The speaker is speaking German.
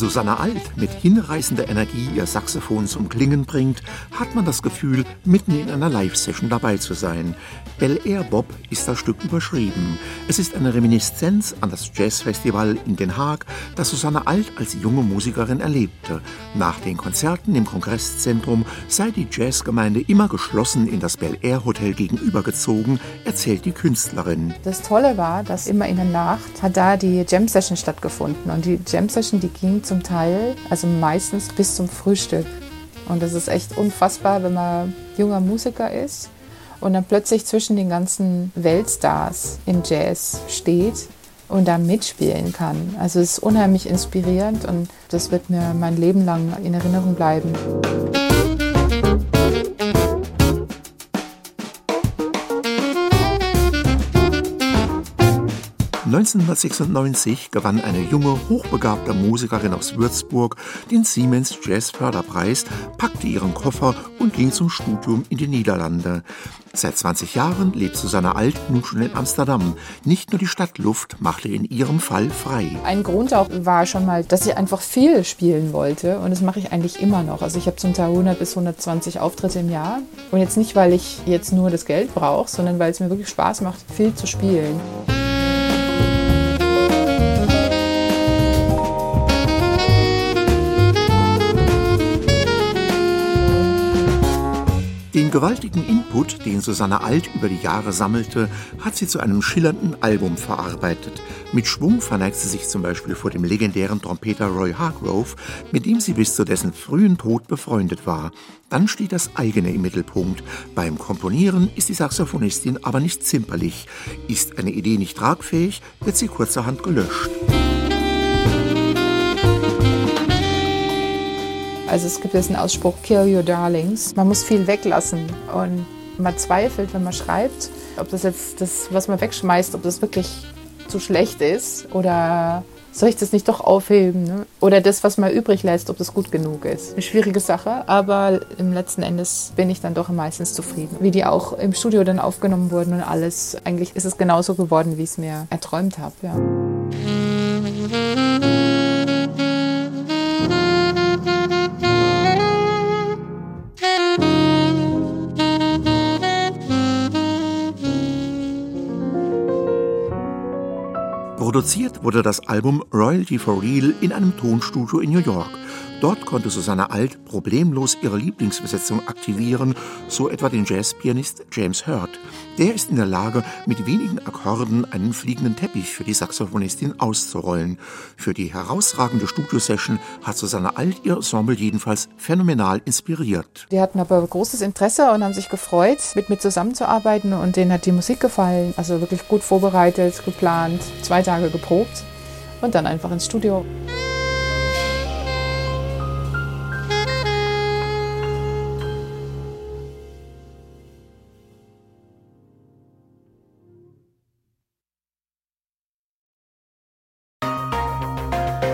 Susanne Alt mit hinreißender Energie ihr Saxophon zum Klingen bringt, hat man das Gefühl, mitten in einer Live-Session dabei zu sein. Bel Air Bob ist das Stück überschrieben. Es ist eine Reminiszenz an das Jazzfestival in Den Haag, das Susanne Alt als junge Musikerin erlebte. Nach den Konzerten im Kongresszentrum sei die Jazzgemeinde immer geschlossen in das Bel Air Hotel gegenübergezogen, erzählt die Künstlerin. Das Tolle war, dass immer in der Nacht hat da die Jam Session stattgefunden und die Jam Session, die ging zum Teil, also meistens bis zum Frühstück. Und das ist echt unfassbar, wenn man junger Musiker ist und dann plötzlich zwischen den ganzen Weltstars im Jazz steht und da mitspielen kann. Also es ist unheimlich inspirierend und das wird mir mein Leben lang in Erinnerung bleiben. 1996 gewann eine junge, hochbegabte Musikerin aus Würzburg den Siemens Jazz Förderpreis, packte ihren Koffer und ging zum Studium in die Niederlande. Seit 20 Jahren lebt Susanne Alt nun schon in Amsterdam. Nicht nur die Stadtluft machte in ihrem Fall frei. Ein Grund auch war schon mal, dass ich einfach viel spielen wollte und das mache ich eigentlich immer noch. Also ich habe zum Teil 100 bis 120 Auftritte im Jahr und jetzt nicht, weil ich jetzt nur das Geld brauche, sondern weil es mir wirklich Spaß macht, viel zu spielen. Den gewaltigen Input, den Susanne Alt über die Jahre sammelte, hat sie zu einem schillernden Album verarbeitet. Mit Schwung verneigt sie sich zum Beispiel vor dem legendären Trompeter Roy Hargrove, mit dem sie bis zu dessen frühen Tod befreundet war. Dann steht das eigene im Mittelpunkt. Beim Komponieren ist die Saxophonistin aber nicht zimperlich. Ist eine Idee nicht tragfähig, wird sie kurzerhand gelöscht. Also es gibt jetzt einen Ausspruch, kill your darlings. Man muss viel weglassen und man zweifelt, wenn man schreibt, ob das jetzt das, was man wegschmeißt, ob das wirklich zu schlecht ist oder soll ich das nicht doch aufheben? Ne? Oder das, was man übrig lässt, ob das gut genug ist. Eine schwierige Sache, aber im letzten Endes bin ich dann doch meistens zufrieden. Wie die auch im Studio dann aufgenommen wurden und alles. Eigentlich ist es genauso geworden, wie ich es mir erträumt habe. Ja. Produziert wurde das Album Royalty for Real in einem Tonstudio in New York. Dort konnte Susanne Alt problemlos ihre Lieblingsbesetzung aktivieren, so etwa den Jazzpianist James Hurt. Der ist in der Lage, mit wenigen Akkorden einen fliegenden Teppich für die Saxophonistin auszurollen. Für die herausragende Studiosession hat Susanne Alt ihr Ensemble jedenfalls phänomenal inspiriert. Die hatten aber großes Interesse und haben sich gefreut, mit mir zusammenzuarbeiten und denen hat die Musik gefallen. Also wirklich gut vorbereitet, geplant, zwei Tage geprobt und dann einfach ins Studio.